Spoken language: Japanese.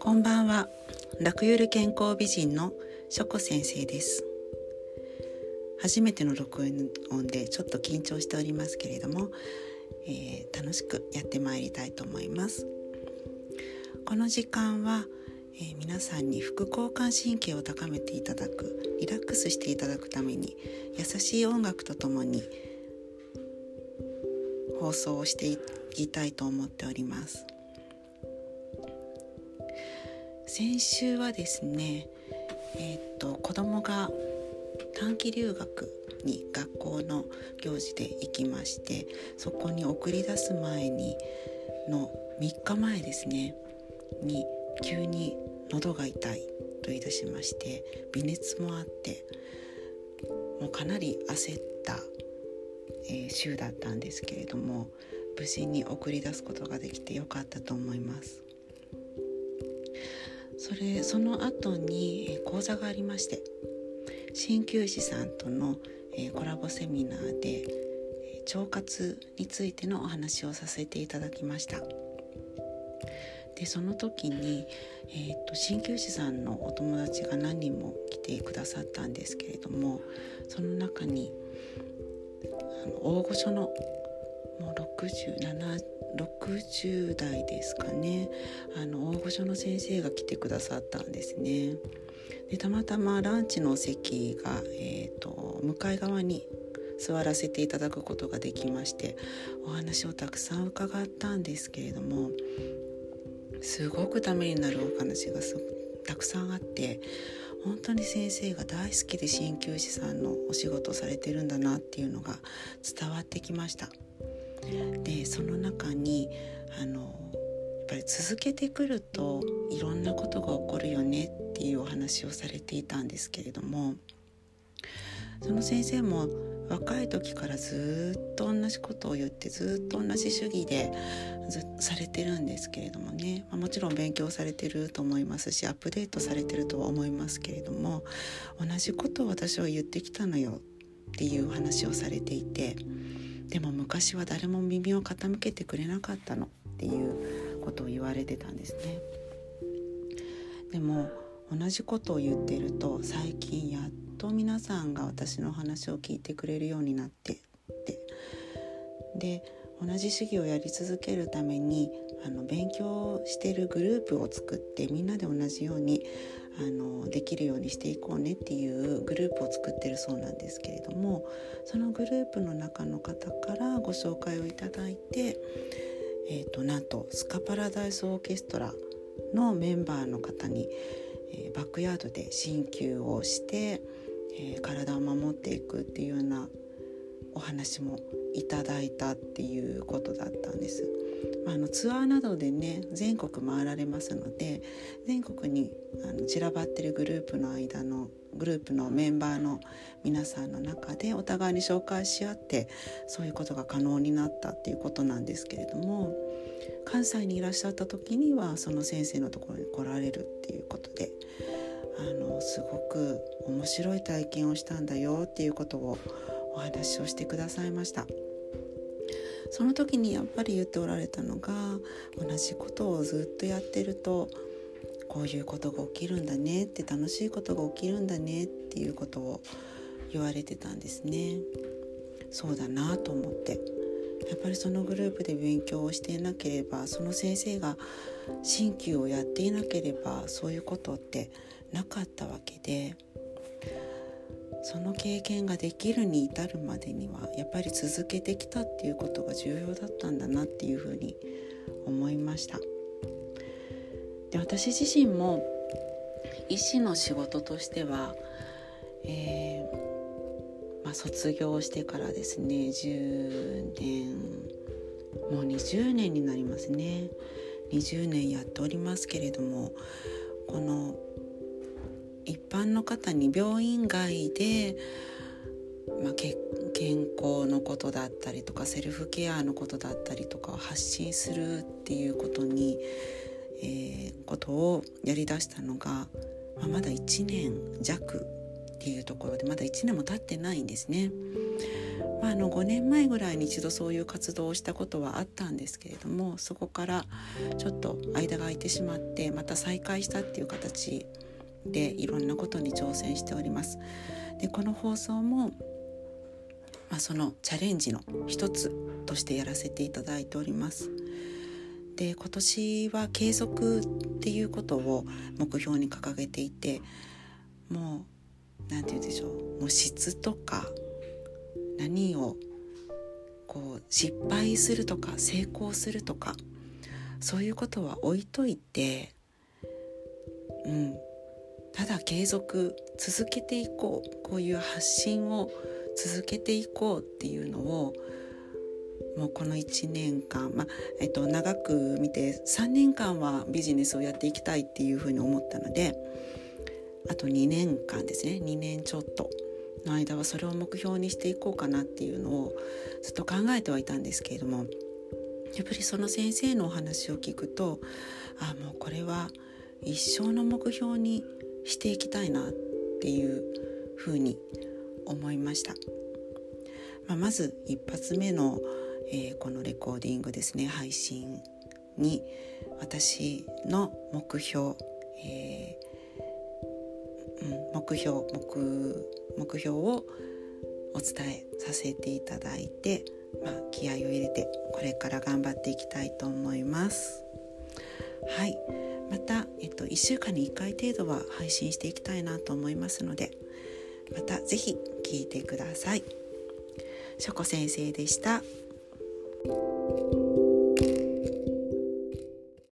こんばんは。楽ゆる健康美人のショコ先生です。初めての録音でちょっと緊張しておりますけれども、えー、楽しくやってまいりたいと思います。この時間は、えー、皆さんに副交感神経を高めていただくリラックスしていただくために優しい音楽とともに放送をしていきたいと思っております。先週はですねえー、っと子供が短期留学に学校の行事で行きましてそこに送り出す前にの3日前ですねに急に喉が痛いと言い出しまして微熱もあってもうかなり焦った、えー、週だったんですけれども無事に送り出すことができてよかったと思います。それその後に講座がありまして鍼灸師さんとのコラボセミナーで腸活についてのお話をさせていただきました。でその時に、えーと、鍼灸師さんのお友達が何人も来てくださったんですけれどもその中にあの大御所のもう67 60代ですかねあの大御所の先生が来てくださったんですね。でたまたまランチの席が、えーと、向かい側に座らせていただくことができましてお話をたくさん伺ったんですけれどもすごくためになるお話がたくさんあって本当に先生が大好きで鍼灸師さんのお仕事をされてるんだなっていうのが伝わってきましたでその中にあのやっぱり続けてくるといろんなことが起こるよねっていうお話をされていたんですけれどもその先生も若い時からずっと同じことを言ってずっと同じ主義でされてるんですけれどもね、まあ、もちろん勉強されてると思いますしアップデートされてるとは思いますけれども同じことを私は言ってきたのよっていう話をされていてでも昔は誰も耳を傾けてくれなかったのっていうことを言われてたんですね。でも同じことを言っていると最近やっと皆さんが私の話を聞いてくれるようになってってで同じ主義をやり続けるためにあの勉強してるグループを作ってみんなで同じようにあのできるようにしていこうねっていうグループを作ってるそうなんですけれどもそのグループの中の方からご紹介をいただいて、えーと、なんとスカパラダイスオーケストラのメンバーの方に、えー、バックヤードで鍼灸をして、えー、体を守っていくっていうようなお話もいただいたっていうことだったんです。あのツアーなどでね全国回られますので全国にあの散らばってるグループの間のグループのメンバーの皆さんの中でお互いに紹介し合ってそういうことが可能になったっていうことなんですけれども関西にいらっしゃった時にはその先生のところに来られるっていうことであのすごく面白い体験をしたんだよっていうことをお話をしてくださいました。その時にやっぱり言っておられたのが同じことをずっとやってるとこういうことが起きるんだねって楽しいことが起きるんだねっていうことを言われてたんですね。そうだなと思ってやっぱりそのグループで勉強をしていなければその先生が鍼灸をやっていなければそういうことってなかったわけでその経験ができるに至るまでにはやっぱり続けてきたっていうことが重要だったんだなっていうふうに思いました。で私自身も医師の仕事としては、えー、まあ、卒業してからですね10年もう20年になりますね。20年やっておりますけれどもこの一般の方に病院外で、まあ、健康のことだったりとかセルフケアのことだったりとかを発信するっていうことに、えー、ことをやりだしたのが、まあ、まだ1年弱っていうところでまだ1年も経ってないんですね。まあ、あの5年前ぐらいに一度そういう活動をしたことはあったんですけれどもそこからちょっと間が空いてしまってまた再開したっていう形でいろんなことに挑戦しております。でこの放送も、まあ、そのチャレンジの一つとしてやらせていただいております。で今年は継続っていうことを目標に掲げていてもう何て言うんでしょうもう質とか何をこう失敗するとか成功するとかそういうことは置いといて、うん、ただ継続続けていこうこういう発信を続けていこうっていうのをもうこの1年間、まあえっと、長く見て3年間はビジネスをやっていきたいっていうふうに思ったのであと2年間ですね。2年ちょっとの間はそれを目標にしていこうかなっていうのをずっと考えてはいたんですけれどもやっぱりその先生のお話を聞くとあもうこれは一生の目標にしていきたいなっていうふうに思いました。まあ、まず一発目の、えー、このレコーディングですね配信に私の目標、えーうん、目標目目標をお伝えさせていただいて、まあ、気合を入れてこれから頑張っていきたいと思います。はいまた、えっと、1週間に1回程度は配信していきたいなと思いますのでまた是非聴いてください。しょこ先生でした。